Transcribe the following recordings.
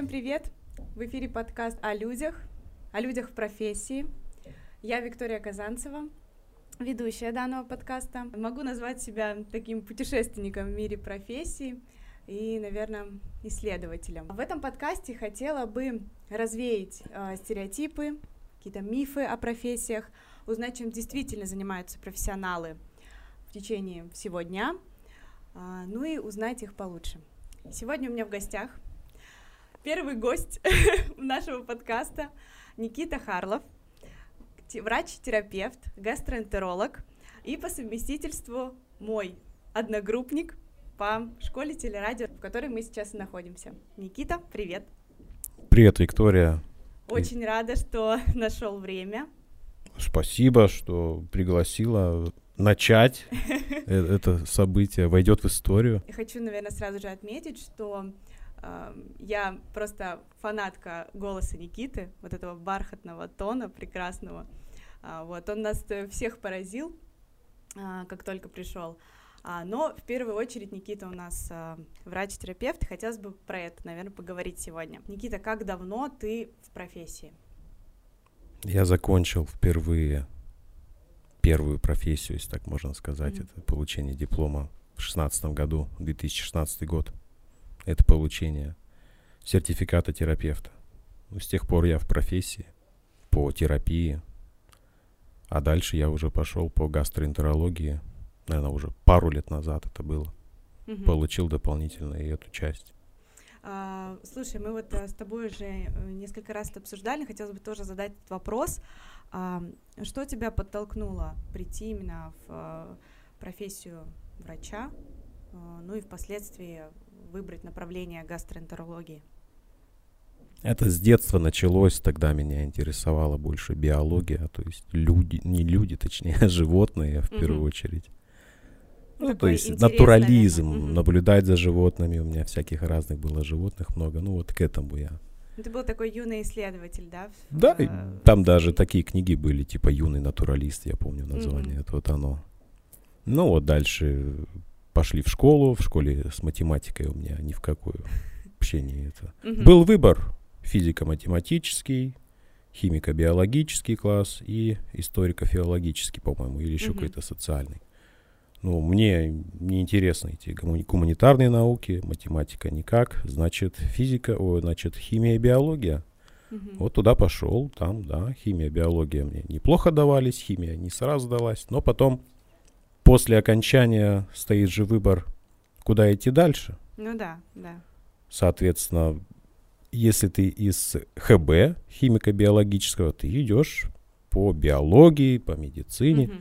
всем привет! В эфире подкаст о людях, о людях в профессии. Я Виктория Казанцева, ведущая данного подкаста. Могу назвать себя таким путешественником в мире профессий и, наверное, исследователем. В этом подкасте хотела бы развеять э, стереотипы, какие-то мифы о профессиях, узнать, чем действительно занимаются профессионалы в течение всего дня, э, ну и узнать их получше. Сегодня у меня в гостях первый гость нашего подкаста Никита Харлов, врач-терапевт, гастроэнтеролог и по совместительству мой одногруппник по школе телерадио, в которой мы сейчас и находимся. Никита, привет. Привет, Виктория. Очень рада, что нашел время. Спасибо, что пригласила начать э, это событие, войдет в историю. Я хочу, наверное, сразу же отметить, что я просто фанатка голоса Никиты, вот этого бархатного тона прекрасного. А, вот он нас всех поразил, а, как только пришел. А, но в первую очередь Никита у нас врач-терапевт, хотелось бы про это, наверное, поговорить сегодня. Никита, как давно ты в профессии? Я закончил впервые первую профессию, если так можно сказать, mm-hmm. это получение диплома в шестнадцатом году, 2016 год. Это получение сертификата терапевта. Ну, с тех пор я в профессии по терапии, а дальше я уже пошел по гастроэнтерологии, наверное, уже пару лет назад это было. Угу. Получил дополнительно и эту часть. А, слушай, мы вот а, с тобой уже э, несколько раз это обсуждали, хотелось бы тоже задать этот вопрос. А, что тебя подтолкнуло прийти именно в а, профессию врача, ну и впоследствии выбрать направление гастроэнтерологии? Это с детства началось, тогда меня интересовала больше биология, то есть люди, не люди, точнее, животные в первую очередь. Ну, то есть натурализм, наверное. наблюдать за животными. У меня всяких разных было животных много. Ну, вот к этому я. Ну, ты был такой юный исследователь, да? Да, э, там даже такие книги были, типа «Юный натуралист», я помню название, mm-hmm. это вот оно. Ну, вот дальше пошли в школу, в школе с математикой у меня ни в какую вообще не это. Mm-hmm. Был выбор физико-математический, химико-биологический класс и историко-филологический, по-моему, или еще mm-hmm. какой-то социальный. Ну, мне не интересны эти гуманитарные науки, математика никак, значит, физика, о, значит, химия и биология. Угу. Вот туда пошел, там, да, химия, биология мне неплохо давались, химия не сразу далась, но потом, после окончания, стоит же выбор, куда идти дальше. Ну да, да. Соответственно, если ты из ХБ, химико-биологического, ты идешь по биологии, по медицине. Угу.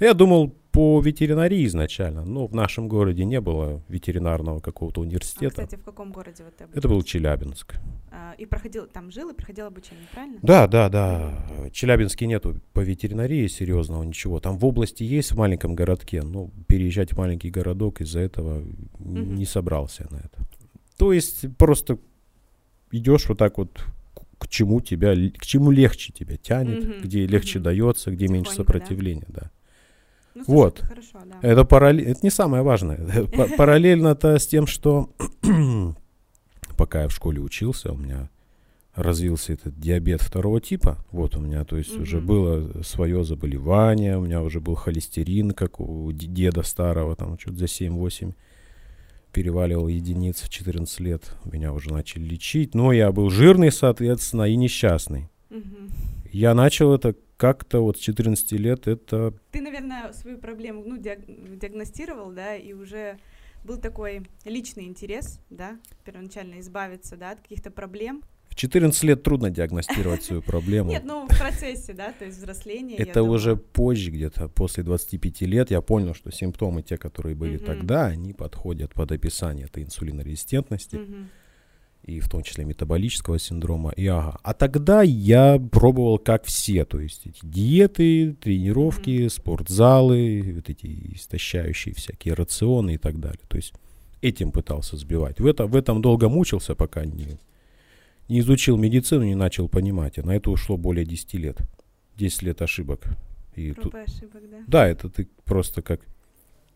Я думал, по ветеринарии изначально, но в нашем городе не было ветеринарного какого-то университета. А, кстати, в каком городе вот ты Это был Челябинск. А, и проходил, там жил и проходил обучение, правильно? Да, да, да. В Челябинске нету по ветеринарии серьезного ничего. Там в области есть в маленьком городке, но переезжать в маленький городок из-за этого угу. не собрался на это. То есть просто идешь вот так вот к чему тебя, к чему легче тебя тянет, угу. где легче угу. дается, где Тихонько, меньше сопротивления, да. да. Ну, слушай, вот. Это, хорошо, да. это, параллель... это не самое важное. Параллельно-то с тем, что пока я в школе учился, у меня развился этот диабет второго типа. Вот у меня, то есть, mm-hmm. уже было свое заболевание, у меня уже был холестерин, как у деда старого, там что-то за 7-8 переваливал единиц в 14 лет. Меня уже начали лечить. Но я был жирный, соответственно, и несчастный. Mm-hmm. Я начал это как-то вот с 14 лет это... Ты, наверное, свою проблему ну, диаг... диагностировал, да, и уже был такой личный интерес, да, первоначально избавиться, да, от каких-то проблем. В 14 лет трудно диагностировать свою проблему. Нет, ну в процессе, да, то есть взросления. Это уже позже, где-то после 25 лет, я понял, что симптомы, те, которые были тогда, они подходят под описание этой инсулинорезистентности и в том числе метаболического синдрома, и ага. А тогда я пробовал как все, то есть эти диеты, тренировки, mm-hmm. спортзалы, вот эти истощающие всякие рационы и так далее. То есть этим пытался сбивать. В, это, в этом долго мучился, пока не, не изучил медицину, не начал понимать. А на это ушло более 10 лет. 10 лет ошибок. И тут... ошибок, да? Да, это ты просто как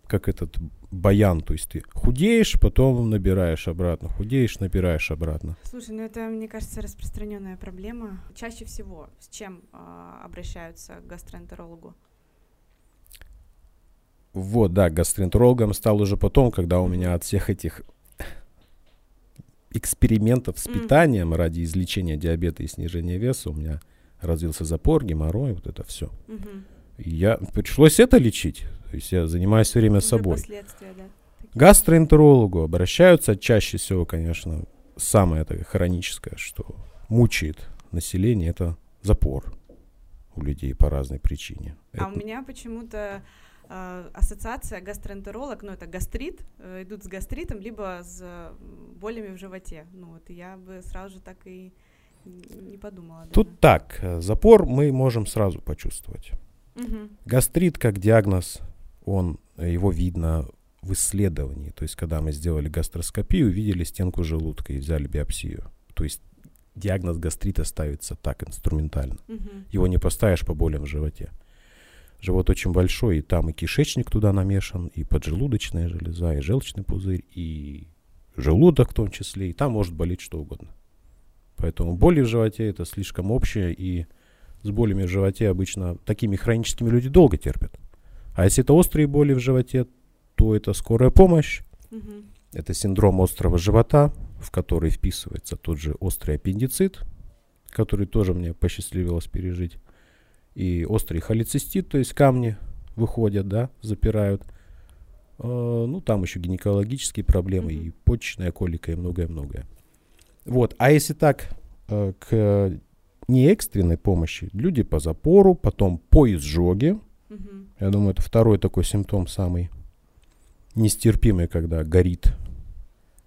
как этот баян, то есть ты худеешь, потом набираешь обратно, худеешь, набираешь обратно. Слушай, ну это, мне кажется, распространенная проблема. Чаще всего с чем э, обращаются к гастроэнтерологу? Вот, да, гастроэнтерологом стал уже потом, когда у меня от всех этих экспериментов с питанием mm. ради излечения диабета и снижения веса у меня развился запор, геморрой, вот это все. Mm-hmm. я пришлось это лечить. То есть я занимаюсь все время Уже собой. Да, Гастроэнтерологу обращаются чаще всего, конечно, самое это хроническое, что мучает население, это запор у людей по разной причине. А это... у меня почему-то э, ассоциация гастроэнтеролог, ну это гастрит, э, идут с гастритом, либо с болями в животе. Ну вот я бы сразу же так и не подумала. Тут даже. так, э, запор мы можем сразу почувствовать. Угу. Гастрит как диагноз, он, его видно в исследовании. То есть, когда мы сделали гастроскопию, увидели стенку желудка и взяли биопсию. То есть, диагноз гастрита ставится так, инструментально. Угу. Его не поставишь по болям в животе. Живот очень большой, и там и кишечник туда намешан, и поджелудочная железа, и желчный пузырь, и желудок в том числе, и там может болеть что угодно. Поэтому боли в животе это слишком общее, и с болями в животе обычно такими хроническими люди долго терпят. А если это острые боли в животе, то это скорая помощь. Угу. Это синдром острого живота, в который вписывается тот же острый аппендицит, который тоже мне посчастливилось пережить. И острый холецистит, то есть камни выходят, да, запирают. Э, ну, там еще гинекологические проблемы, mm-hmm. и почечная колика, и многое-многое. Вот, а если так, э, к не экстренной помощи, люди по запору, потом по изжоге, mm-hmm. я думаю, это второй такой симптом самый нестерпимый, когда горит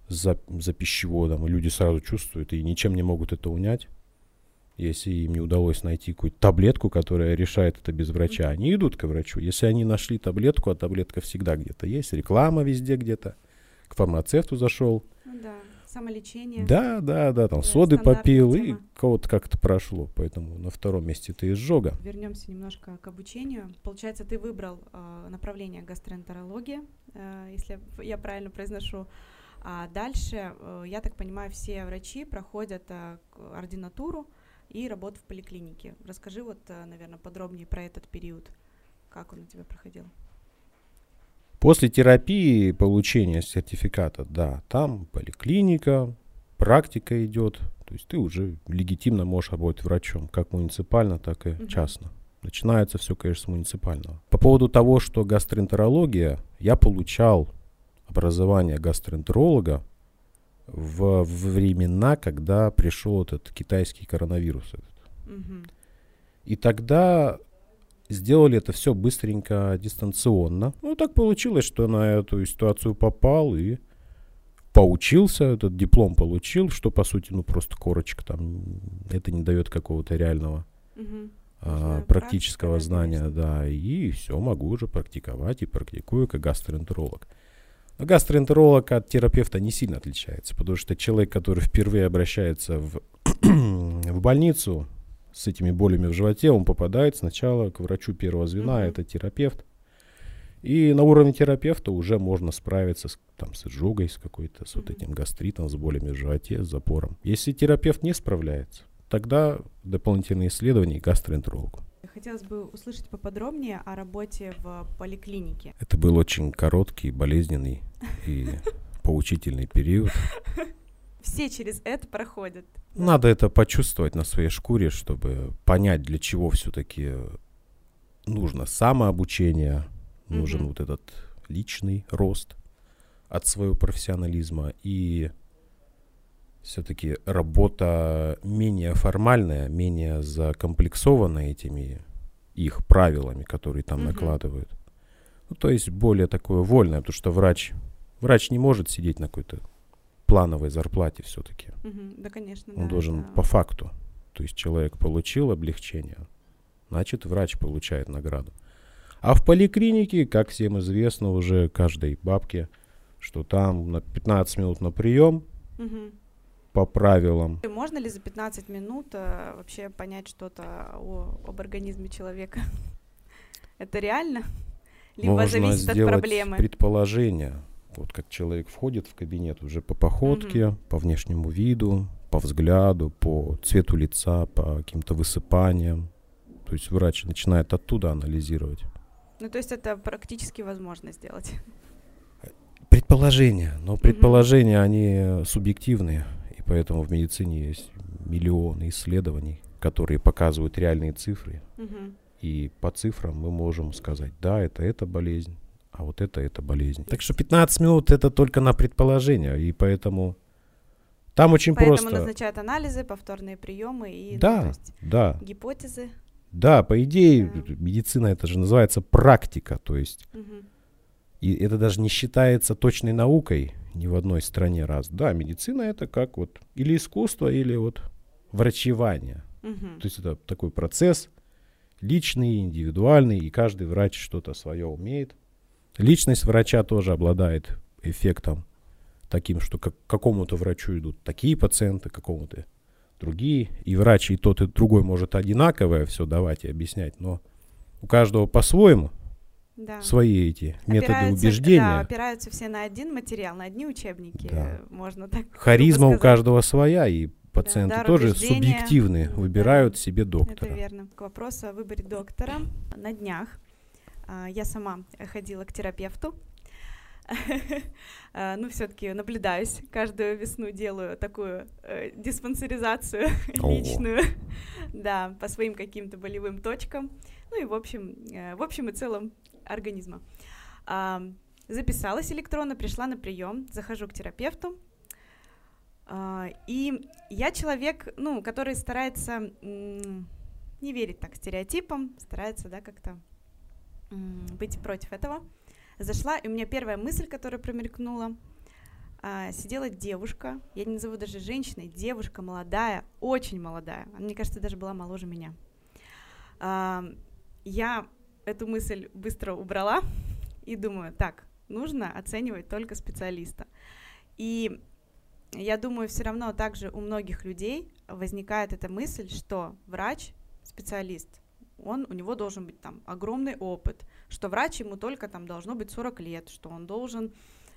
за, за пищеводом, люди сразу чувствуют и ничем не могут это унять. Если им не удалось найти какую-то таблетку, которая решает это без врача, они идут к врачу. Если они нашли таблетку, а таблетка всегда где-то есть, реклама везде где-то, к фармацевту зашел. Ну, да, самолечение. Да, да, да, там соды попил, тема. и кого-то как-то прошло. Поэтому на втором месте ты изжога. Вернемся немножко к обучению. Получается, ты выбрал э, направление гастроэнтерология, э, если я правильно произношу. А дальше, э, я так понимаю, все врачи проходят э, ординатуру, и работу в поликлинике. Расскажи вот, э, наверное, подробнее про этот период, как он у тебя проходил. После терапии получения сертификата, да, там поликлиника, практика идет, то есть ты уже легитимно можешь работать врачом, как муниципально, так и частно. Начинается все, конечно, с муниципального. По поводу того, что гастроэнтерология, я получал образование гастроэнтеролога в, в времена, когда пришел этот китайский коронавирус. Этот. Угу. И тогда сделали это все быстренько, дистанционно. Ну, так получилось, что на эту ситуацию попал и поучился, этот диплом получил, что, по сути, ну, просто корочка там. Это не дает какого-то реального угу. а, практического знания, да. И все, могу уже практиковать и практикую как гастроэнтеролог. Но гастроэнтеролог от терапевта не сильно отличается, потому что человек, который впервые обращается в, в больницу с этими болями в животе, он попадает сначала к врачу первого звена, mm-hmm. это терапевт. И на уровне терапевта уже можно справиться с, там, с изжогой, с какой-то, с вот этим гастритом, с болями в животе, с запором. Если терапевт не справляется, тогда дополнительные исследования гастроэнтерологу. Хотелось бы услышать поподробнее о работе в поликлинике. Это был очень короткий, болезненный и поучительный период. Все через это проходят. Надо это почувствовать на своей шкуре, чтобы понять, для чего все-таки нужно самообучение, нужен вот этот личный рост от своего профессионализма и все-таки работа менее формальная, менее закомплексованная этими их правилами, которые там mm-hmm. накладывают. Ну, то есть более такое вольное, потому что врач, врач не может сидеть на какой-то плановой зарплате все-таки. Mm-hmm. Да, конечно. Он да, должен да. по факту. То есть человек получил облегчение, значит врач получает награду. А в поликлинике, как всем известно уже каждой бабке, что там на 15 минут на прием, угу по правилам. Можно ли за 15 минут э, вообще понять что-то о, об организме человека? Это реально? Либо Можно зависит от сделать проблемы. предположение. Вот как человек входит в кабинет уже по походке, по внешнему виду, по взгляду, по цвету лица, по каким-то высыпаниям. То есть врач начинает оттуда анализировать. Ну, то есть это практически возможно сделать. Предположения. Но предположения, они субъективные. И поэтому в медицине есть миллионы исследований, которые показывают реальные цифры. Мгм. И по цифрам мы можем сказать, да, это эта болезнь, а вот это эта болезнь. Так что 15 минут это только на предположение, и поэтому там очень Поэтому просто. назначают анализы, повторные приемы и ну, Да. то есть Да, гипотезы. да, по идее Да. медицина это же называется практика, то есть Мгм. и это даже не считается точной наукой ни в одной стране раз. Да, медицина это как вот или искусство, или вот врачевание. Мгм. То есть это такой процесс личный, индивидуальный, и каждый врач что-то свое умеет. Личность врача тоже обладает эффектом таким, что к какому-то врачу идут такие пациенты, какому-то другие. И врач и тот, и другой может одинаковое все давать и объяснять, но у каждого по-своему Да. свои эти методы Опираются- убеждения. Да, опираются все на один материал, на одни учебники, Да. можно так Харизма у каждого своя, и пациенты дар тоже субъективны, Да. выбирают себе Это доктора. верно. К вопросу о выборе доктора. На днях я сама ходила к терапевту. А, Ну, все-таки наблюдаюсь. Каждую весну делаю такую э, диспансеризацию личную. Да, по своим каким-то болевым точкам. Ну и в общем, э, в общем и целом организма. А, Записалась электронно, пришла на прием, захожу к терапевту. А, И я человек, ну, который старается не верить так стереотипам, старается, да, как-то быть против этого. Зашла, и у меня первая мысль, которая промелькнула, а, сидела девушка, я не назову даже женщиной, девушка молодая, очень молодая, она, мне кажется, даже была моложе меня. А, я эту мысль быстро убрала и думаю, так, нужно оценивать только специалиста. И я думаю, все равно также у многих людей возникает эта мысль, что врач, специалист, он, у него должен быть там огромный опыт, что врач ему только там должно быть 40 лет, что он должен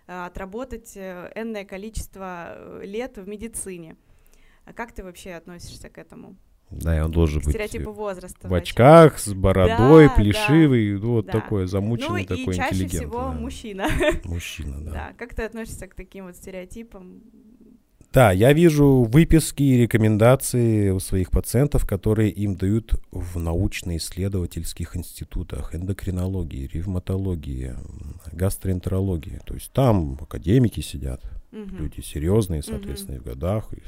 э, отработать э, энное количество э, лет в медицине. А как ты вообще относишься к этому? Да, и он должен К быть стереотипу возраста. в врача? очках, с бородой, Да, плешивый, ну, вот да. такой Ну замученный, и такой чаще интеллигент. всего да. мужчина. Мужчина, да. Да. Как ты относишься к таким вот стереотипам? Да, я вижу выписки и рекомендации у своих пациентов, которые им дают в научно-исследовательских институтах эндокринологии, ревматологии, гастроэнтерологии. То есть там академики сидят, Мгм. люди серьезные, соответственно, и в годах, и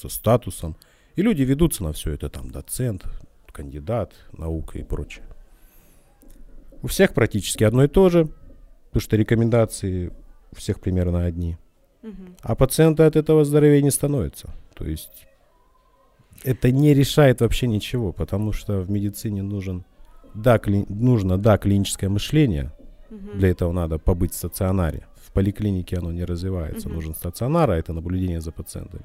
со статусом. И люди ведутся на все это, там, доцент, кандидат, наука и прочее. У всех практически одно и то же, потому что рекомендации у всех примерно одни. А пациенты от этого здоровее не становятся. То есть это не решает вообще ничего, потому что в медицине нужен, да, кли- нужно, да, клиническое мышление. Мгм. Для этого надо побыть в стационаре. В поликлинике оно не развивается. Мгм. Нужен стационар, а это наблюдение за пациентами.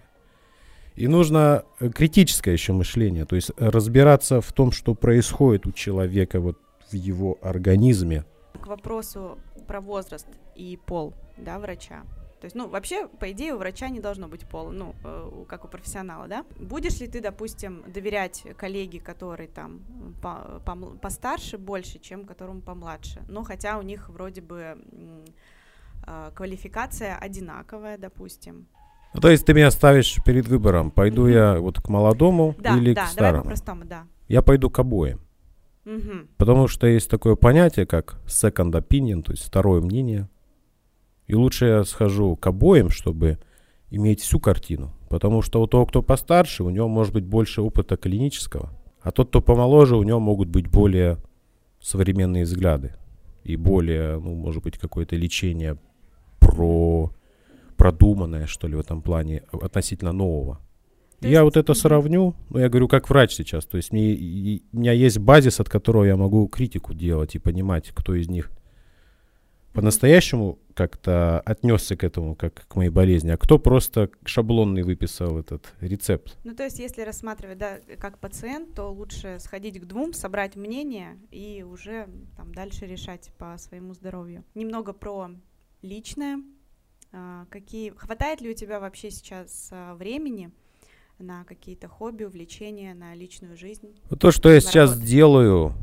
И нужно э, критическое еще мышление, то есть разбираться в том, что происходит у человека вот в его организме. К вопросу про возраст и пол, да, врача. То есть, ну, вообще, по идее, у врача не должно быть пола, ну, э, как у профессионала, да? Будешь ли ты, допустим, доверять коллеге, который там по- постарше больше, чем которому помладше? Ну, хотя у них вроде бы э, квалификация одинаковая, допустим. Ну, то есть ты меня ставишь перед выбором, пойду я вот к молодому Да, или да, к старому. по-простому, да. Я пойду к обоим. Мгм. Потому что есть такое понятие, как second opinion, то есть второе мнение. И лучше я схожу к обоим, чтобы иметь всю картину. Потому что у того, кто постарше, у него может быть больше опыта клинического. А тот, кто помоложе, у него могут быть более современные взгляды. И более, ну, может быть, какое-то лечение про продуманное, что ли, в этом плане, относительно нового. То я есть- вот это сравню, ну, я говорю, как врач сейчас. То есть мне, и- у меня есть базис, от которого я могу критику делать и понимать, кто из них по-настоящему как-то отнесся к этому, как к моей болезни, а кто просто шаблонный выписал этот рецепт. Ну, то есть, если рассматривать, да, как пациент, то лучше сходить к двум, собрать мнение и уже там дальше решать по своему здоровью. Немного про личное. А, какие... Хватает ли у тебя вообще сейчас а, времени на какие-то хобби, увлечения, на личную жизнь? То, что я сейчас делаю,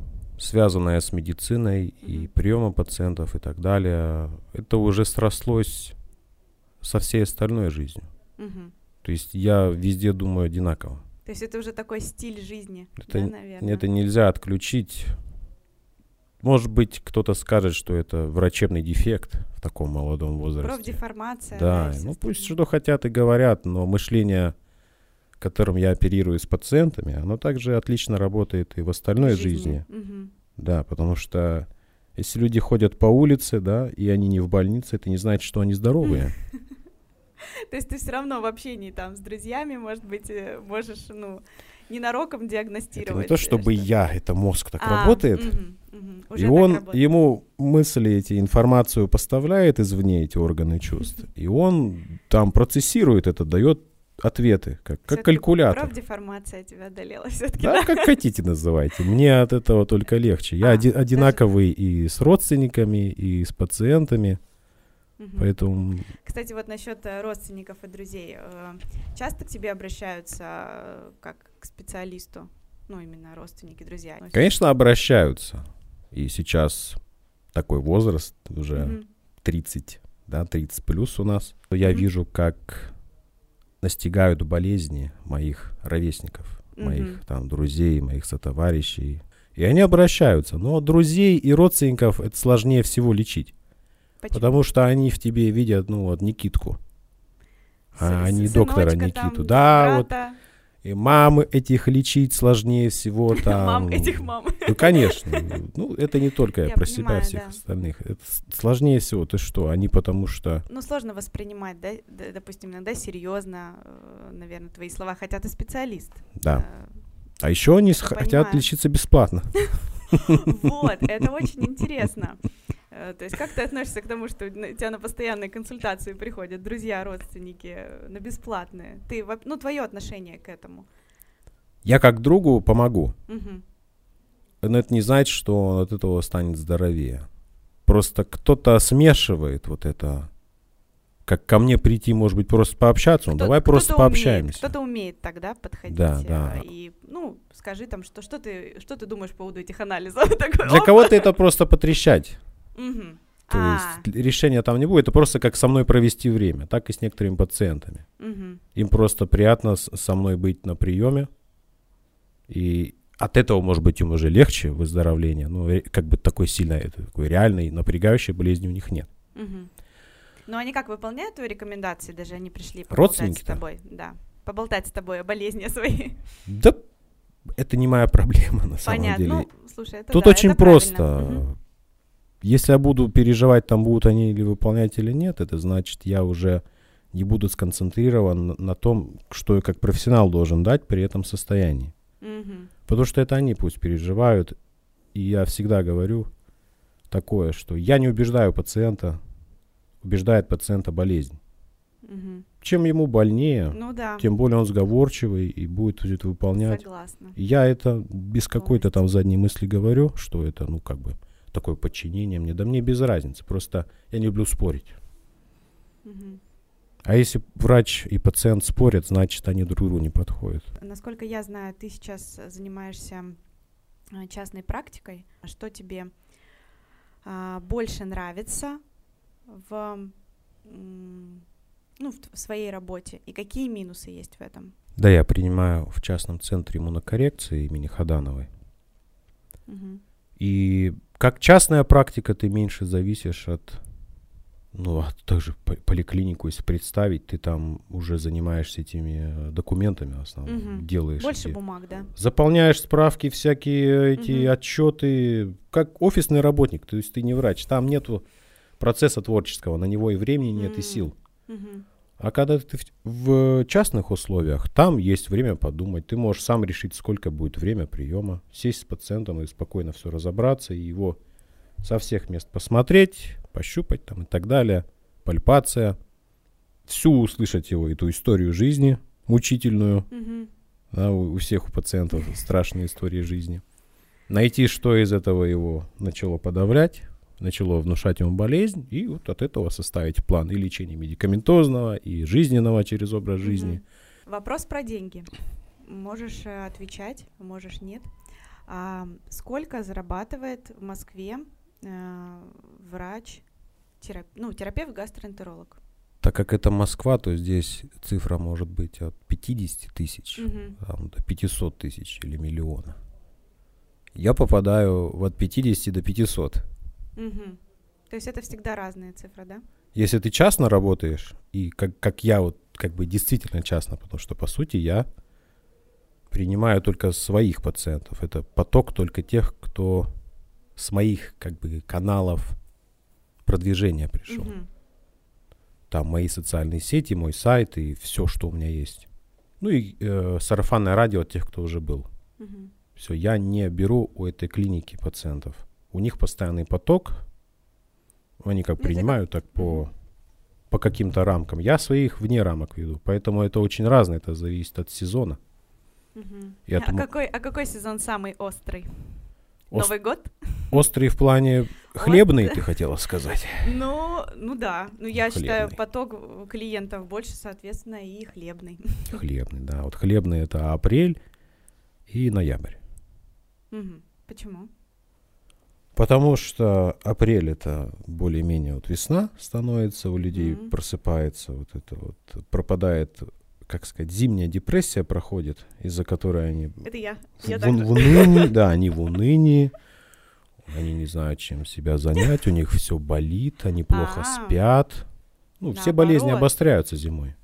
связанное с медициной и приемом пациентов и так далее, это уже срослось со всей остальной жизнью. То есть я везде думаю одинаково. То есть это уже такой стиль жизни, это, да, наверное? Это нельзя отключить. Может быть, кто-то скажет, что это врачебный дефект в таком молодом возрасте. Профдеформация. Да, да ну пусть что хотят и говорят, но мышление которым я оперирую с пациентами, оно также отлично работает и в остальной жизни. жизни. Угу. Да, потому что если люди ходят по улице, да, и они не в больнице, это не значит, что они здоровые. То есть ты все равно в общении там с друзьями, может быть, э, можешь, ну, ненароком диагностировать. Это не то, чтобы я, это мозг так а, работает. И он, ему мысли эти, информацию поставляет извне, эти органы чувств. И он там процессирует это, дает ответы, как, как калькулятор. Профдеформация тебя одолела все-таки. Да, да, как хотите называйте. Мне от этого только легче. Я а, оди- одинаковый даже... и с родственниками, и с пациентами. Угу. Поэтому... Кстати, вот насчет э, родственников и друзей. Э, часто к тебе обращаются э, как к специалисту? Ну, именно родственники, друзья. Конечно, обращаются. И сейчас такой возраст, уже угу. 30, да, 30 плюс у нас. Я угу. вижу, как настигают болезни моих ровесников, mm-hmm. моих там друзей, моих сотоварищей. И они обращаются. Но друзей и родственников это сложнее всего лечить. Почему? Потому что они в тебе видят, ну, вот, Никитку. А они доктора Никиту. Там, да, брата. вот и мамы этих лечить сложнее всего там. Мам этих мам. Ну, конечно. Ну, это не только я про себя, всех остальных. Это сложнее всего. Ты что, они потому что... Ну, сложно воспринимать, да, допустим, иногда серьезно, э, наверное, твои слова, хотя ты специалист. Да. Э, а еще они хотят лечиться бесплатно. Вот, это очень интересно. Э, то есть как ты относишься к тому, что у тебя на постоянные консультации приходят друзья, родственники, э, на бесплатные? Ты, ну, твое отношение к этому? Я как другу помогу. Угу. Но это не значит, что он от этого станет здоровее. Просто кто-то смешивает вот это как ко мне прийти, может быть, просто пообщаться, ну, давай просто пообщаемся. Кто-то умеет тогда подходить. Да, э, да. И, ну, скажи там, что, что, ты, что ты думаешь по поводу этих анализов? Для кого-то это просто потрещать. Угу. То а. есть решения там не будет, это просто как со мной провести время, так и с некоторыми пациентами. Угу. Им просто приятно со мной быть на приеме, и от этого, может быть, им уже легче выздоровление, но как бы такой сильной, такой реальной, напрягающей болезни у них нет. Угу. Но они как выполняют твои рекомендации, даже они пришли поболтать с тобой, да, поболтать с тобой о болезни своей. Да, это не моя проблема на Понятно. самом деле. Ну, слушай, это Тут да, очень это просто. Угу. Если я буду переживать, там будут они или выполнять или нет, это значит, я уже не буду сконцентрирован на том, что я как профессионал должен дать при этом состоянии. Mm-hmm. Потому что это они пусть переживают. И я всегда говорю такое, что я не убеждаю пациента, убеждает пациента болезнь. Mm-hmm. Чем ему больнее, ну, да. тем более он сговорчивый и будет это выполнять. Согласна. Я это без какой-то там задней мысли говорю, что это, ну, как бы, такое подчинение мне. Да мне без разницы, просто я не люблю спорить. Угу. А если врач и пациент спорят, значит, они друг другу не подходят. Насколько я знаю, ты сейчас занимаешься а, частной практикой. Что тебе а, больше нравится в, ну, в своей работе и какие минусы есть в этом? Да, я принимаю в частном центре иммунокоррекции имени Хадановой. Угу. И как частная практика ты меньше зависишь от ну, а также поликлинику, если представить, ты там уже занимаешься этими э, документами в основном, угу. делаешь. Больше эти, бумаг, да? Заполняешь справки, всякие эти угу. отчеты, как офисный работник, то есть ты не врач, там нету процесса творческого, на него и времени нет, угу. и сил. Угу. А когда ты в частных условиях, там есть время подумать. Ты можешь сам решить, сколько будет время приема, сесть с пациентом и спокойно все разобраться, и его со всех мест посмотреть, пощупать там и так далее, пальпация, всю услышать его, эту историю жизни мучительную, Мгм. да, у, у всех у пациентов страшные истории жизни. Найти, что из этого его начало подавлять, начало внушать ему болезнь, и вот от этого составить план и лечения медикаментозного, и жизненного через образ жизни. Мгм. Вопрос про деньги. Можешь э, отвечать, можешь нет. А, сколько зарабатывает в Москве э, врач, терап- ну, терапевт-гастроэнтеролог? Так как это Москва, то здесь цифра может быть от 50 тысяч Мгм. там, до 500 тысяч или миллиона. Я попадаю от 50 до 500. Мгм. То есть это всегда разные цифры, да? Если ты частно работаешь, и как, как я вот как бы действительно частно, потому что по сути я принимаю только своих пациентов. Это поток только тех, кто с моих как бы каналов продвижения пришел. Мгм. Там мои социальные сети, мой сайт и все, что у меня есть. Ну и э, сарафанное радио от тех, кто уже был. Мгм. Все, я не беру у этой клиники пациентов. У них постоянный поток. Они как Ну, принимают так по, по каким-то рамкам. Я своих вне рамок веду. Поэтому это очень разное. Это зависит от сезона. Мгм. Я а, думаю- какой, а какой сезон самый острый? Ос- Новый год? Острый в плане хлебный, ты хотела сказать. Ну, ну да. Ну, я считаю, Хлебный. поток э, клиентов больше, соответственно, и хлебный. Хлебный, да. Вот хлебный это апрель и ноябрь. Мгм. Почему? Потому что апрель это более-менее вот весна становится, у людей Мгм. просыпается вот это вот, пропадает, как сказать, зимняя депрессия проходит, из-за которой они Это я. в, Я в- в унынии, да, они в унынии, они не знают, чем себя занять, у них все болит, они плохо А. спят. Ну, все болезни обостряются зимой.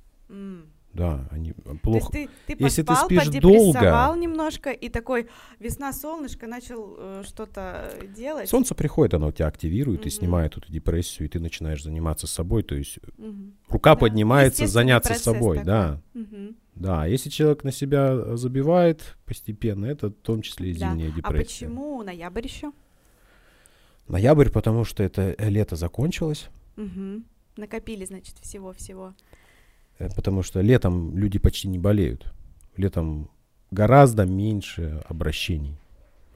Да, они То есть плохо. ты, ты Если ты поспал, спишь подепрессовал долго- немножко, и такой весна, солнышко, начал э, что-то делать. Солнце приходит, оно тебя активирует и Мгм. снимает эту депрессию, и ты начинаешь заниматься собой. То есть Мгм. рука Да. поднимается заняться собой, такой. да. Мгм. Да, если человек на себя забивает постепенно, это в том числе и Да. зимняя А депрессия. почему ноябрь еще? Ноябрь, потому что это лето закончилось, Накопили, значит, всего-всего. Э, потому что летом люди почти не болеют. Летом гораздо меньше обращений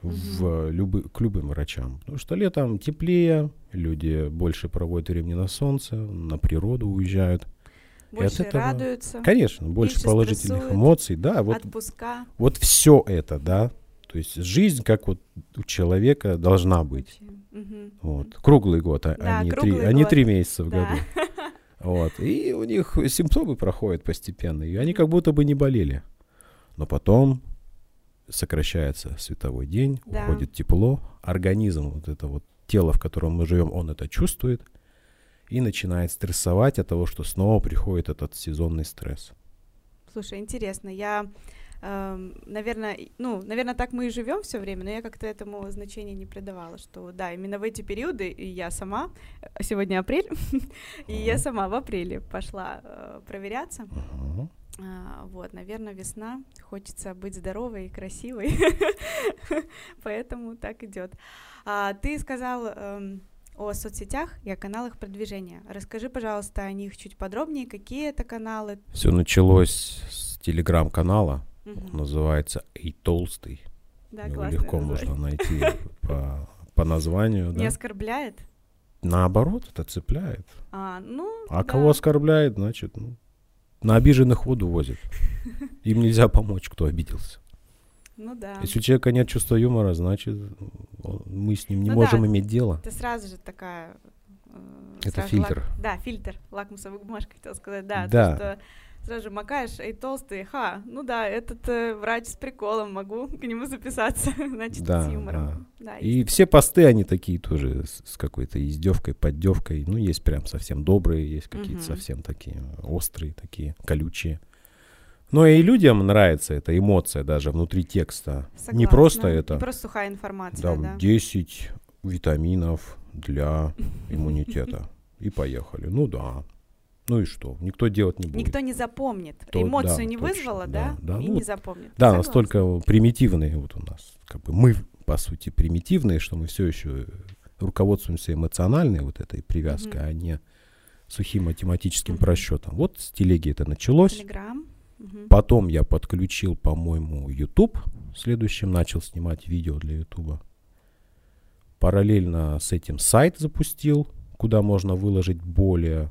в любы, к любым врачам. Потому что летом теплее, люди больше проводят времени на солнце, на природу уезжают. Больше этого- радуются, Конечно, больше положительных стрессуют. эмоций, да, вот, отпуска. вот все это, да. То есть жизнь, как вот у человека должна быть. Мгм. Вот. Круглый год, а, Да, а не, три, а не три месяца в Да. году. Вот. И у них симптомы проходят постепенно, и они как будто бы не болели. Но потом сокращается световой день, Да. уходит тепло, организм, вот это вот тело, в котором мы живем, он это чувствует и начинает стрессовать от того, что снова приходит этот сезонный стресс. Слушай, интересно, я, наверное, ну, наверное, так мы и живем все время, но я как-то этому значения не придавала, что да, именно в эти периоды и я сама, э, сегодня апрель, и я сама в апреле пошла э, проверяться. А, Вот, наверное, весна, хочется быть здоровой и красивой, поэтому так идет. А, Ты сказал эм, о соцсетях и о каналах продвижения. Расскажи, пожалуйста, о них чуть подробнее, какие это каналы. Все началось с телеграм-канала, Он называется «Эй Толстый». Да, Его легко название. можно найти по, по названию. Не Да? оскорбляет? Наоборот, это цепляет. А, ну, А да. кого оскорбляет, значит, ну, на обиженных воду возят. Им нельзя помочь, кто обиделся. Ну да. Если у человека нет чувства юмора, значит, мы с ним не Ну можем да. иметь дело. Это сразу же такая... э, Это сразу лак- фильтр. Да, фильтр. Лакмусовая бумажка, хотела сказать. Да, Да. то, что сразу же макаешь, эй, толстый, ха, ну да, этот э, врач с приколом, могу к нему записаться, значит, Да, с юмором. Да, И есть все посты, они такие тоже с, с какой-то издевкой, поддевкой. Ну, есть прям совсем добрые, есть какие-то Мгм. совсем такие острые, такие колючие. Но и людям нравится эта эмоция даже внутри текста. Не Согласна. просто это. Не просто сухая информация, Да, да. 10 витаминов для иммунитета. И поехали. Ну да. Ну и что? Никто делать не будет. Никто не запомнит. То- Эмоцию да, не точно, вызвала, да, да? да. И Ну, не запомнит. Да, Согласна. настолько примитивные вот у нас. Как бы мы, по сути, примитивные, что мы все еще руководствуемся эмоциональной вот этой привязкой, Мгм. а не сухим математическим Мгм. просчетом. Вот с телеги это началось. Телеграм. Мгм. Потом я подключил, по-моему, YouTube. Следующим начал снимать видео для YouTube. Параллельно с этим сайт запустил, куда можно выложить более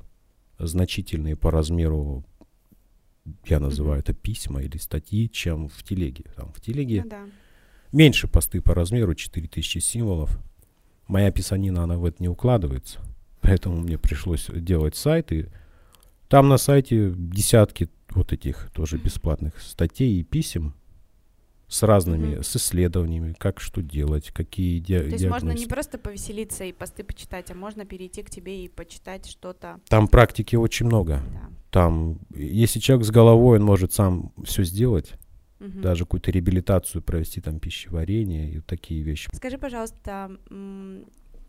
значительные по размеру, я называю это письма или статьи, чем в телеге. Там в телеге Ну да. меньше посты по размеру, 4000 символов. Моя писанина, она в это не укладывается. Поэтому мне пришлось делать сайт. И там на сайте десятки вот этих тоже бесплатных статей и писем с разными, Мгм. с исследованиями, как что делать, какие ди- То есть можно не диагностики. просто повеселиться и посты почитать, а можно перейти к тебе и почитать что-то. Там практики очень много. Да. Там, если человек с головой, он может сам все сделать, Мгм. даже какую-то реабилитацию провести, там, пищеварение и такие вещи. Скажи, пожалуйста,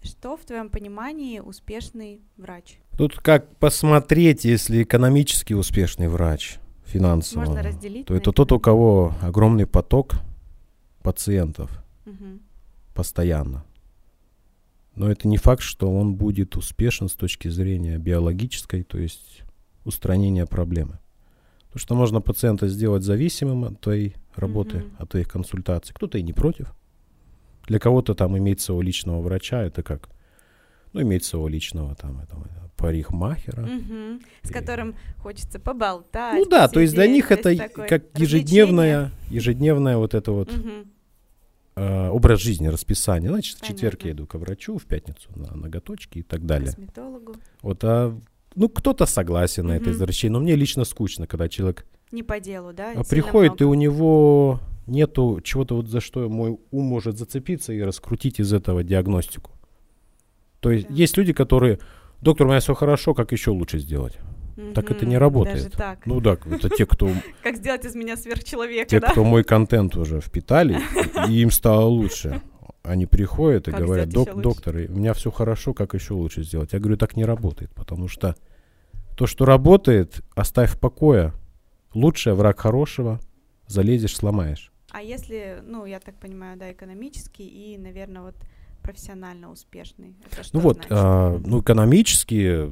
что в твоем понимании успешный врач? Тут как посмотреть, если экономически успешный врач финансово, Можно разделить? то это тот, у кого огромный поток пациентов Мгм. постоянно. Но это не факт, что он будет успешен с точки зрения биологической, то есть устранения проблемы. Потому что можно пациента сделать зависимым от твоей работы, Мгм. от твоих консультаций. Кто-то и не против. Для кого-то там иметь своего личного врача, это как? Ну, иметь своего личного там, этого, парикмахера. Мгм. С И- которым хочется поболтать. Ну да, то есть для посидеть, них то это как развлечение. ежедневная, ежедневная вот это вот Мгм. э, образ жизни, расписание. Значит, в четверг Понятно. я иду к врачу, в пятницу на ноготочки и так далее. Косметологу. Вот, а, ну, кто-то согласен на это извращение, но мне лично скучно, когда человек Не по делу, да? а, приходит, и у него нету чего-то, вот за что мой ум может зацепиться и раскрутить из этого диагностику. То есть есть люди, которые, доктор, у меня все хорошо, как еще лучше сделать? так это не работает. Даже так. Ну да, это те, кто Как сделать из меня сверхчеловека, те, да? кто мой контент уже впитали, и им стало лучше. Они приходят и Как говорят, Док, лучше?» доктор, у меня все хорошо, как еще лучше сделать? Я говорю, так не работает, потому что то, что работает, оставь в покое. Лучшее враг хорошего, залезешь, сломаешь. А если, ну, я так понимаю, да, экономический и, наверное, вот профессионально успешный. Это ну вот, а, ну экономически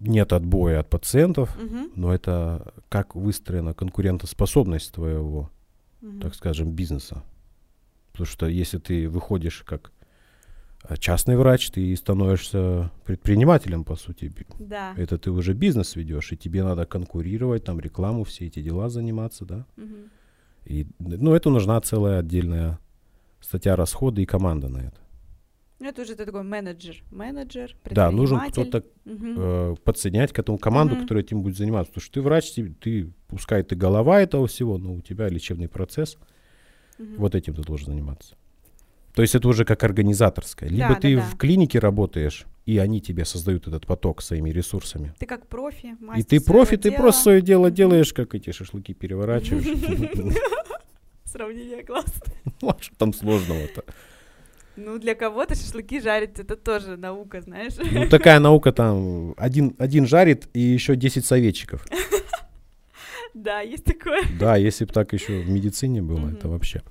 нет отбоя от пациентов, Мгм. но это как выстроена конкурентоспособность твоего Мгм. так скажем, бизнеса. Потому что если ты выходишь как а, частный врач, ты становишься предпринимателем, по сути. Да. Это ты уже бизнес ведешь, и тебе надо конкурировать, там рекламу, все эти дела заниматься, да. Мгм. И, ну, это нужна целая отдельная статья расхода и команда на это. Ну, это уже ты такой менеджер. Менеджер, Да, нужен кто-то Мгм. э, подсоединять к этому команду, Мгм. которая этим будет заниматься. Потому что ты врач, ты, ты, пускай ты голова этого всего, но у тебя лечебный процесс, Мгм. Вот этим ты должен заниматься. То есть это уже как организаторское. Либо Да, ты да, да. в клинике работаешь, и они тебе создают этот поток своими ресурсами. Ты как профи, и мастер ты своего профи, ты дела. просто свое дело делаешь, как эти шашлыки переворачиваешь. Сравнение классно. Ну, а что там сложного-то? Ну, для кого-то шашлыки жарить это тоже наука, знаешь. Ну, такая наука там, один, один жарит и еще 10 советчиков. Да, есть такое. Да, если бы так еще в медицине было, это вообще.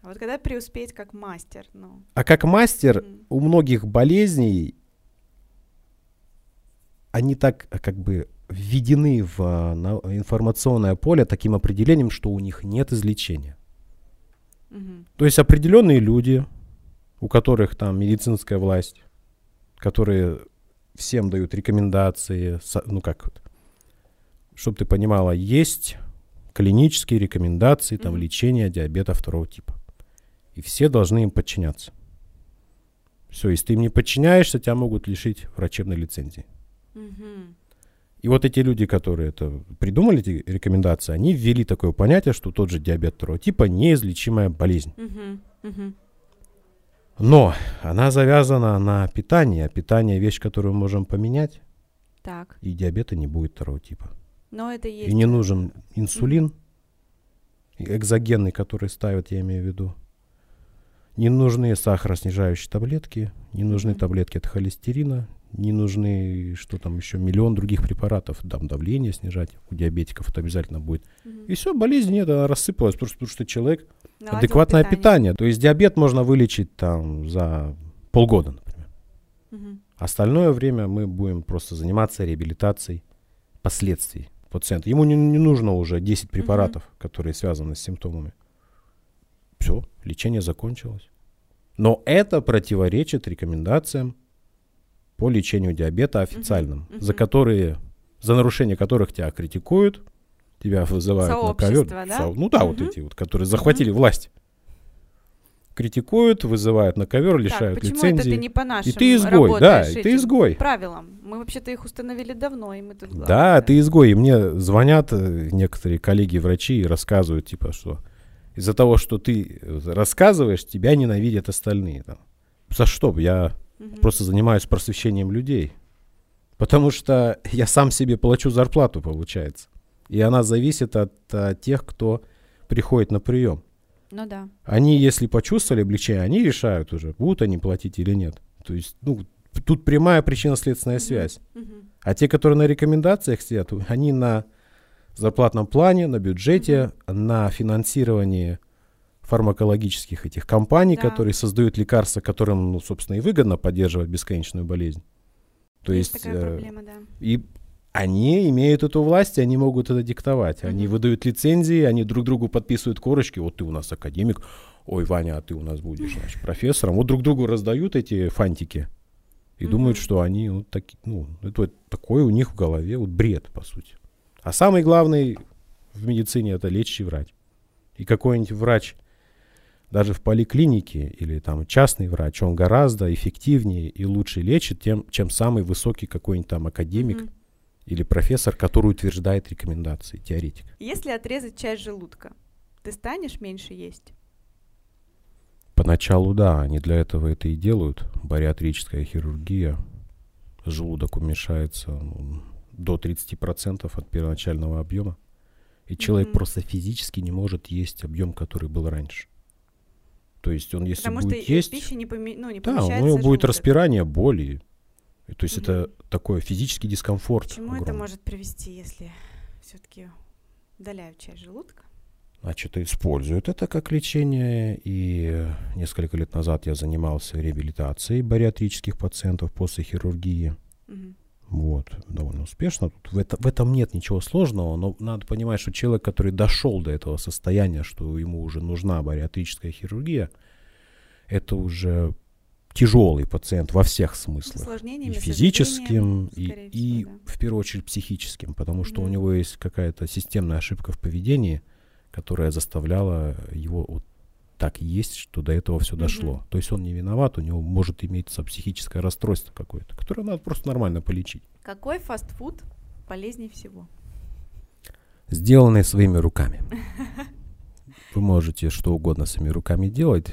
А вот когда преуспеть как мастер, ну. А как мастер, у многих болезней они так а, как бы введены в на- информационное поле таким определением, что у них нет излечения. мгм. То есть определенные люди, у которых там медицинская власть, которые всем дают рекомендации, ну как вот, чтобы ты понимала, есть клинические рекомендации там Мгм. лечения диабета второго типа. И все должны им подчиняться. Все, если ты им не подчиняешься, тебя могут лишить врачебной лицензии. Мгм. И вот эти люди, которые это придумали, эти рекомендации, они ввели такое понятие, что тот же диабет второго типа неизлечимая болезнь. Мгм. Мгм. Но она завязана на питании, а питание вещь, которую мы можем поменять, Так. и диабета не будет второго типа. Но это есть. И не нужен инсулин, и экзогенный, который ставят, я имею в виду. Не нужны сахароснижающие таблетки, не нужны Мгм. таблетки от холестерина, не нужны, что там еще, миллион других препаратов. Там давление снижать у диабетиков это обязательно будет. Мгм. И все, болезнь нет, она рассыпалась, потому что, потому что человек Наладил адекватное питание. питание. То есть диабет можно вылечить там за полгода, например. Мгм. Остальное время мы будем просто заниматься реабилитацией последствий пациента. Ему не, не нужно уже 10 препаратов, которые связаны с симптомами. Все, лечение закончилось. Но это противоречит рекомендациям по лечению диабета официальным, мгм. за которые, за нарушение которых тебя критикуют, тебя вызывают на ковер. Да? Со- Ну да, вот Мгм. эти вот, которые захватили власть. Критикуют, вызывают на ковер, лишают так, почему лицензии. это ты не по нашим И ты изгой, да, и ты изгой. правилам? Мы вообще-то их установили давно, и мы тут главные, Да, ты изгой. И мне звонят э, некоторые коллеги-врачи и рассказывают, типа, что из-за того, что ты э, рассказываешь, тебя ненавидят остальные. Там. За что? Я Мгм. просто занимаюсь просвещением людей. Потому что я сам себе плачу зарплату, получается. И она зависит от, а, тех, кто приходит на прием. Ну да. Они, если почувствовали облегчение, они решают уже, будут они платить или нет. То есть, ну, тут прямая причинно-следственная связь. Мгм. А те, которые на рекомендациях сидят, они на зарплатном плане, на бюджете, на финансировании фармакологических этих компаний, Да. которые создают лекарства, которым, ну, собственно, и выгодно поддерживать бесконечную болезнь. То есть, такая э, проблема, да. и они имеют эту власть, и они могут это диктовать. Они Мгм. выдают лицензии, они друг другу подписывают корочки. Вот ты у нас академик, ой, Ваня, а ты у нас будешь, значит, профессором. Вот друг другу раздают эти фантики и Мгм. думают, что они вот таки, ну, это вот такое у них в голове, вот бред, по сути. А самый главный в медицине это лечащий врач. И какой-нибудь врач даже в поликлинике или там частный врач, он гораздо эффективнее и лучше лечит, тем, чем самый высокий какой-нибудь там академик Мгм. или профессор, который утверждает рекомендации, теоретик. Если отрезать часть желудка, ты станешь меньше есть? Поначалу, да, они для этого это и делают. Бариатрическая хирургия. Желудок уменьшается ну, до 30% от первоначального объема. И человек Мгм. просто физически не может есть объем, который был раньше. То есть он, если Потому что будет и есть, пища не, поме- ну, не да, у него будет желудок. распирание, боли. То есть Мгм. это такой физический дискомфорт. К чему это огромный. может привести, если все-таки удаляют часть желудка? Значит, используют это как лечение. И несколько лет назад я занимался реабилитацией бариатрических пациентов после хирургии. Мгм. Вот, довольно успешно. Тут в, это, в этом нет ничего сложного, но надо понимать, что человек, который дошел до этого состояния, что ему уже нужна бариатрическая хирургия, это уже тяжелый пациент во всех смыслах. И физическим, и, скорее и всего, в первую очередь психическим, потому что у Мгм. него есть какая-то системная ошибка в поведении, которая заставляла его вот так есть, что до этого все Мгм. дошло. То есть он не виноват, у него может иметься психическое расстройство какое-то, которое надо просто нормально полечить. Какой фастфуд полезнее всего? Сделанные своими руками. Вы можете что угодно своими руками делать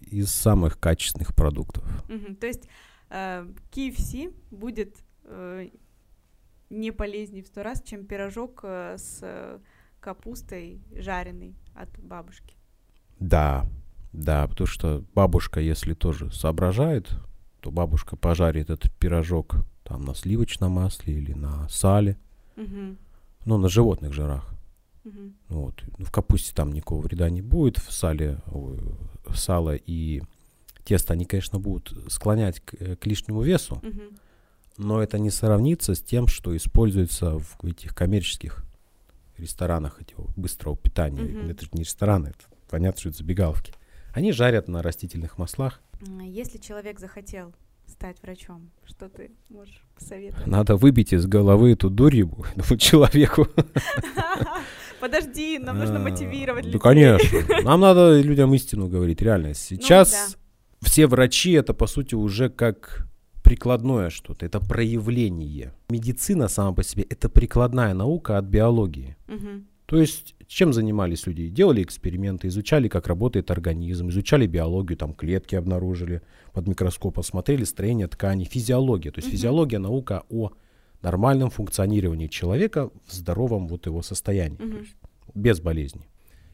из самых качественных продуктов. Мгм. То есть э, KFC будет э, не полезнее в сто раз, чем пирожок э, с э, капустой жареной от бабушки. Да, да, потому что бабушка, если тоже соображает, то бабушка пожарит этот пирожок там на сливочном масле или на сале, Мгм. ну, на животных жирах. Мгм. Вот. В капусте там никакого вреда не будет, в сале, ой, сало и тесто, они, конечно, будут склонять к, э, к лишнему весу, Мгм. но это не сравнится с тем, что используется в этих коммерческих ресторанах этих быстрого питания. Мгм. Это же не рестораны, это понятно, что это забегаловки. Они жарят на растительных маслах. Если человек захотел стать врачом, что ты можешь посоветовать? Надо выбить из головы эту дурь этому человеку. Подожди, нам нужно А, мотивировать Да, людей. конечно. Нам надо людям истину говорить, реально. Сейчас Ну да. все врачи это, по сути, уже как прикладное что-то, это проявление. Медицина сама по себе это прикладная наука от биологии. То есть чем занимались люди? Делали эксперименты, изучали, как работает организм, изучали биологию, там клетки обнаружили под микроскопом, смотрели строение тканей, физиология. То есть Мгм. физиология наука о нормальном функционировании человека в здоровом вот его состоянии, то Мгм. есть без болезней.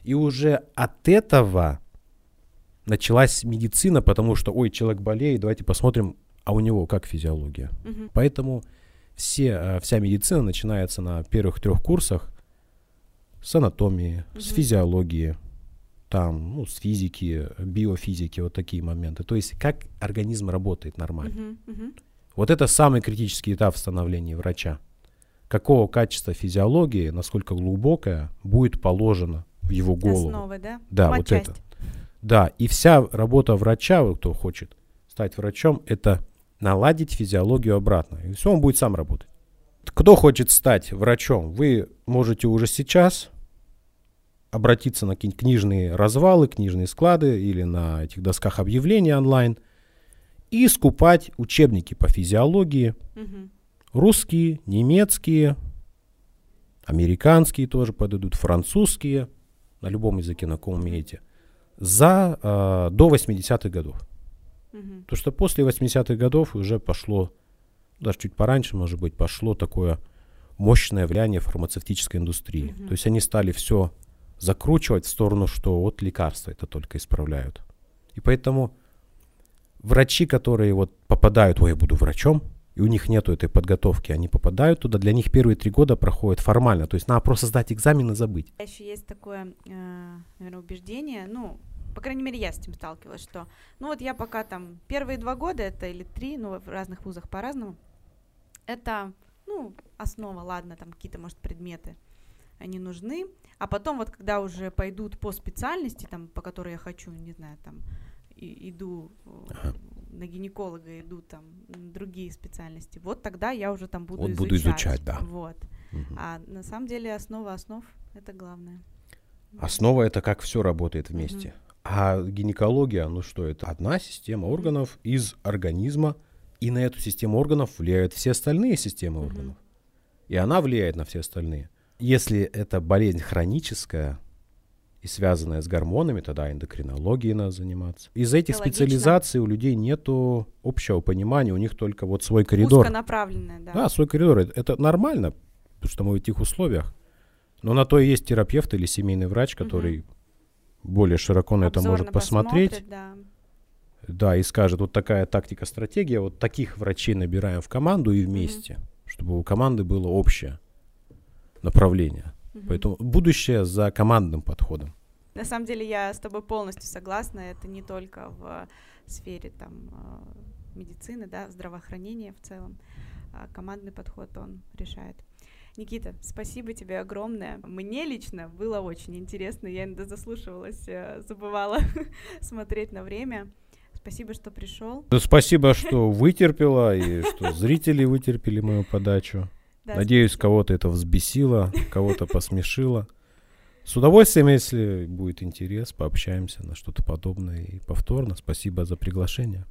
И уже от этого началась медицина, потому что, ой, человек болеет, давайте посмотрим, а у него как физиология. Мгм. Поэтому все, э, вся медицина начинается на первых трех курсах с анатомии, с Мгм. физиологии. там, ну, с физики, биофизики, вот такие моменты. То есть как организм работает нормально. Мгм, мгм. Вот это самый критический этап в становлении врача. Какого качества физиологии, насколько глубокая, будет положено в его голову. Основы, да? Да, вот Матчасть. это. Да, и вся работа врача, кто хочет стать врачом, это наладить физиологию обратно. И все, он будет сам работать. Кто хочет стать врачом, вы можете уже сейчас обратиться на какие-нибудь книжные развалы, книжные склады или на этих досках объявлений онлайн и скупать учебники по физиологии, Мгм. русские, немецкие, американские тоже подойдут, французские, на любом языке, на ком умеете, за, э, до 80-х годов. Мгм. Потому что после 80-х годов уже пошло, даже чуть пораньше, может быть, пошло такое мощное влияние фармацевтической индустрии. Мгм. То есть они стали все закручивать в сторону, что вот лекарства это только исправляют. И поэтому врачи, которые вот попадают, ой, я буду врачом, и у них нету этой подготовки, они попадают туда, для них первые три года проходят формально. То есть надо просто сдать экзамен и забыть. Еще есть такое, наверное, убеждение, ну, по крайней мере, я с этим сталкивалась, что, ну вот я пока там первые два года это или три, ну, в разных вузах по-разному, это, ну, основа, ладно, там какие-то, может, предметы, они нужны, а потом вот когда уже пойдут по специальности, там, по которой я хочу, не знаю, там, и- иду э, Ага. на гинеколога, иду там на другие специальности, вот тогда я уже там буду Вот изучать. буду изучать, да. Вот. Мгм. А на самом деле основа основ это главное. Основа это как все работает вместе. А гинекология, ну что, это одна система органов из организма, и на эту систему органов влияют все остальные системы органов. И она влияет на все остальные. Если это болезнь хроническая и связанная с гормонами, тогда эндокринологией надо заниматься. Из этих Это логично. специализаций у людей нету общего понимания, у них только вот свой коридор. Узконаправленная, да. Да, свой коридор. Это, это нормально, потому что мы в этих условиях. Но на то и есть терапевт или семейный врач, который более широко на это Обзорно может посмотреть. Да. Да, и скажет, вот такая тактика, стратегия, вот таких врачей набираем в команду и вместе, чтобы у команды было общее направление. Мгм. Поэтому будущее за командным подходом. На самом деле я с тобой полностью согласна. Это не только в сфере там э, медицины, да, здравоохранения в целом. А командный подход он решает. Никита, спасибо тебе огромное. Мне лично было очень интересно. Я иногда заслушивалась, э, забывала смотреть на время. Спасибо, что пришел. Ну, спасибо, что вытерпела, и что зрители вытерпели мою подачу. Да, Надеюсь, кого-то это взбесило, кого-то посмешило. С удовольствием, если будет интерес, пообщаемся на что-то подобное и повторно. Спасибо за приглашение.